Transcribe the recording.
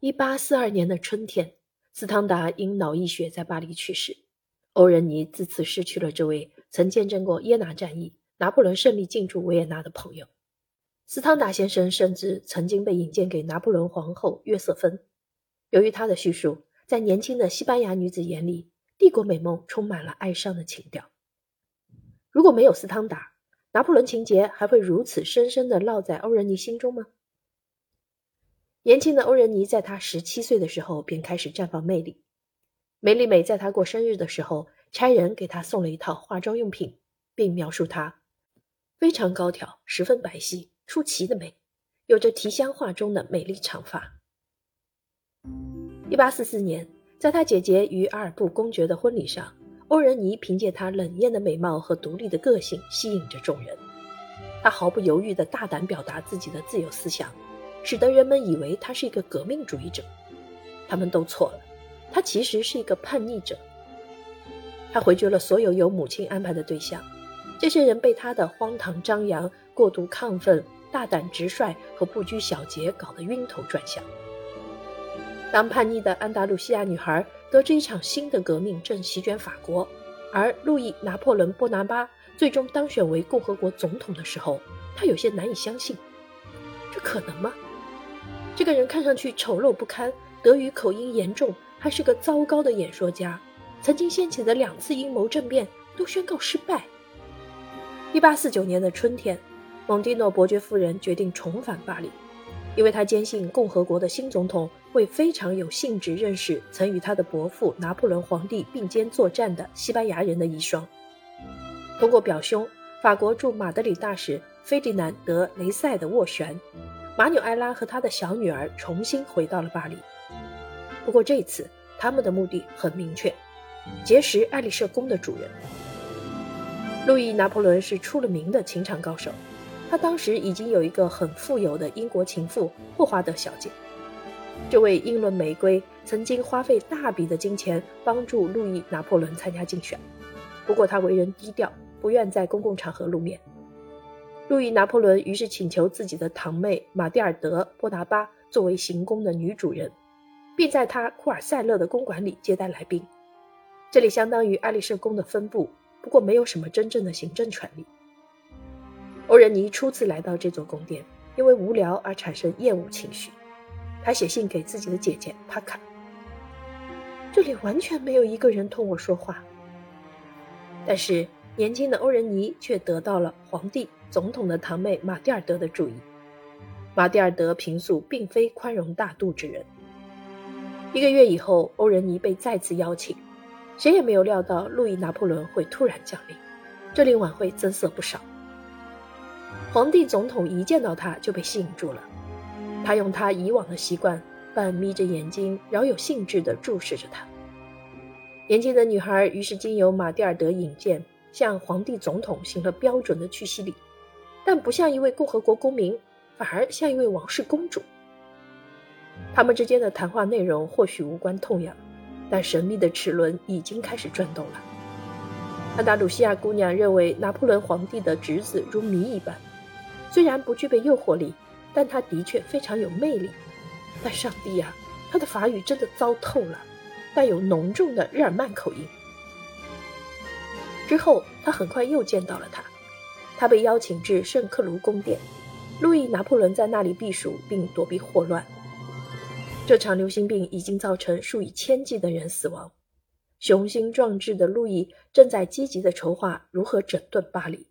一八四二年的春天，斯汤达因脑溢血在巴黎去世。欧仁妮自此失去了这位曾见证过耶拿战役、拿破仑胜利进驻维也纳的朋友。斯汤达先生甚至曾经被引荐给拿破仑皇后约瑟芬。由于他的叙述，在年轻的西班牙女子眼里，帝国美梦充满了哀伤的情调。如果没有斯汤达，拿破仑情节还会如此深深地烙在欧仁妮心中吗？年轻的欧仁妮在她十七岁的时候便开始绽放魅力。梅丽美在她过生日的时候，差人给她送了一套化妆用品，并描述她非常高挑、十分白皙、出奇的美，有着提香画中的美丽长发。一八四四年，在她姐姐与阿尔布公爵的婚礼上，欧仁妮凭借她冷艳的美貌和独立的个性吸引着众人。她毫不犹豫地大胆表达自己的自由思想。使得人们以为他是一个革命主义者，他们都错了，他其实是一个叛逆者。他回绝了所有由母亲安排的对象，这些人被他的荒唐张扬、过度亢奋、大胆直率和不拘小节搞得晕头转向。当叛逆的安达鲁西亚女孩得知一场新的革命正席卷法国，而路易·拿破仑·波拿巴最终当选为共和国总统的时候，她有些难以相信，这可能吗？这个人看上去丑陋不堪，德语口音严重，还是个糟糕的演说家。曾经掀起的两次阴谋政变都宣告失败。一八四九年的春天，蒙蒂诺伯爵夫人决定重返巴黎，因为她坚信共和国的新总统会非常有兴致认识曾与他的伯父拿破仑皇帝并肩作战的西班牙人的遗孀。通过表兄法国驻马德里大使费迪南德·雷塞的斡旋。马纽埃拉和他的小女儿重新回到了巴黎。不过这次，他们的目的很明确：结识爱丽舍宫的主人。路易·拿破仑是出了名的情场高手，他当时已经有一个很富有的英国情妇霍华德小姐。这位英伦玫瑰曾经花费大笔的金钱帮助路易·拿破仑参加竞选，不过他为人低调，不愿在公共场合露面。路易拿破仑于是请求自己的堂妹玛蒂尔德·波拿巴作为行宫的女主人，并在他库尔塞勒的公馆里接待来宾。这里相当于爱丽舍宫的分部，不过没有什么真正的行政权力。欧仁尼初次来到这座宫殿，因为无聊而产生厌恶情绪。他写信给自己的姐姐帕卡：“这里完全没有一个人同我说话。”但是年轻的欧仁尼却得到了皇帝。总统的堂妹玛蒂尔德的注意。玛蒂尔德平素并非宽容大度之人。一个月以后，欧仁妮被再次邀请，谁也没有料到路易拿破仑会突然降临，这令晚会增色不少。皇帝总统一见到他就被吸引住了，他用他以往的习惯，半眯着眼睛，饶有兴致地注视着他。年轻的女孩于是经由玛蒂尔德引荐，向皇帝总统行了标准的屈膝礼。但不像一位共和国公民，反而像一位王室公主。他们之间的谈话内容或许无关痛痒，但神秘的齿轮已经开始转动了。安达鲁西亚姑娘认为拿破仑皇帝的侄子如谜一般，虽然不具备诱惑力，但他的确非常有魅力。但上帝呀，他的法语真的糟透了，带有浓重的日耳曼口音。之后，他很快又见到了他。他被邀请至圣克卢宫殿，路易拿破仑在那里避暑并躲避霍乱。这场流行病已经造成数以千计的人死亡。雄心壮志的路易正在积极地筹划如何整顿巴黎。